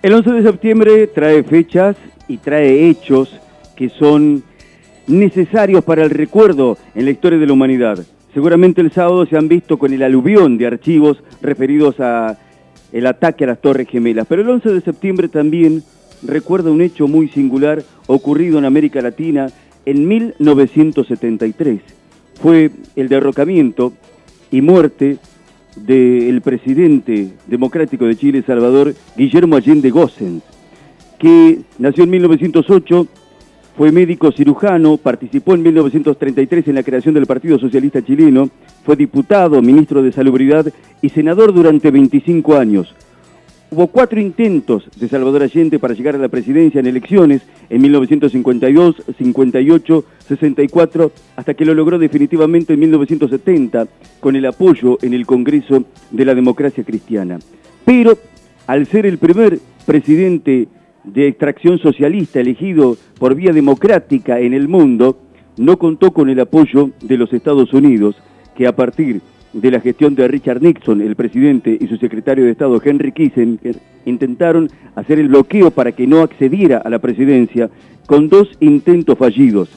El 11 de septiembre trae fechas y trae hechos que son necesarios para el recuerdo en la historia de la humanidad. Seguramente el sábado se han visto con el aluvión de archivos referidos a el ataque a las Torres Gemelas, pero el 11 de septiembre también recuerda un hecho muy singular ocurrido en América Latina en 1973. Fue el derrocamiento y muerte del presidente democrático de Chile, Salvador, Guillermo Allende Gossens, que nació en 1908, fue médico cirujano, participó en 1933 en la creación del Partido Socialista Chileno, fue diputado, ministro de Salubridad y senador durante 25 años. Hubo cuatro intentos de Salvador Allende para llegar a la presidencia en elecciones en 1952, 58, 64, hasta que lo logró definitivamente en 1970 con el apoyo en el Congreso de la Democracia Cristiana. Pero al ser el primer presidente de extracción socialista elegido por vía democrática en el mundo, no contó con el apoyo de los Estados Unidos, que a partir de la gestión de Richard Nixon, el presidente, y su secretario de Estado, Henry Kissinger, intentaron hacer el bloqueo para que no accediera a la presidencia con dos intentos fallidos.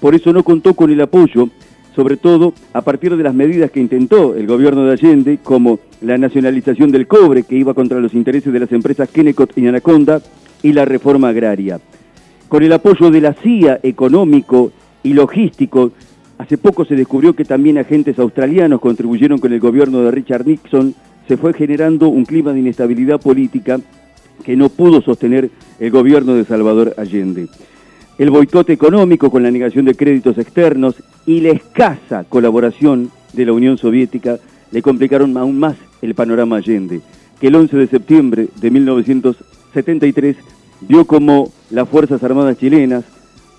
Por eso no contó con el apoyo, sobre todo a partir de las medidas que intentó el gobierno de Allende, como la nacionalización del cobre, que iba contra los intereses de las empresas Kennecott y Anaconda, y la reforma agraria. Con el apoyo de la CIA económico y logístico, Hace poco se descubrió que también agentes australianos contribuyeron con el gobierno de Richard Nixon. Se fue generando un clima de inestabilidad política que no pudo sostener el gobierno de Salvador Allende. El boicot económico con la negación de créditos externos y la escasa colaboración de la Unión Soviética le complicaron aún más el panorama Allende, que el 11 de septiembre de 1973 vio como las Fuerzas Armadas chilenas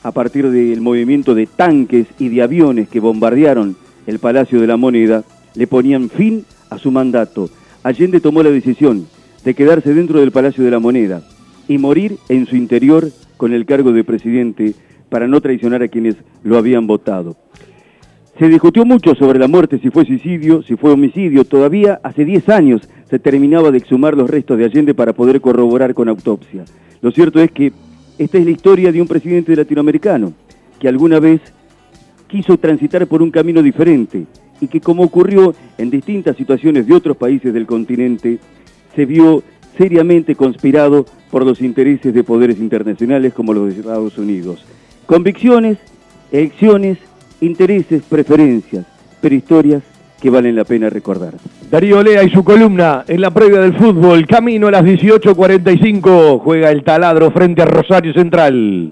a partir del movimiento de tanques y de aviones que bombardearon el Palacio de la Moneda, le ponían fin a su mandato. Allende tomó la decisión de quedarse dentro del Palacio de la Moneda y morir en su interior con el cargo de presidente para no traicionar a quienes lo habían votado. Se discutió mucho sobre la muerte, si fue suicidio, si fue homicidio. Todavía hace 10 años se terminaba de exhumar los restos de Allende para poder corroborar con autopsia. Lo cierto es que esta es la historia de un presidente latinoamericano que alguna vez quiso transitar por un camino diferente y que como ocurrió en distintas situaciones de otros países del continente, se vio seriamente conspirado por los intereses de poderes internacionales como los de Estados Unidos. Convicciones, elecciones, intereses, preferencias, pero historias que valen la pena recordar. Darío Lea y su columna en la previa del fútbol. Camino a las 18.45. Juega el taladro frente a Rosario Central.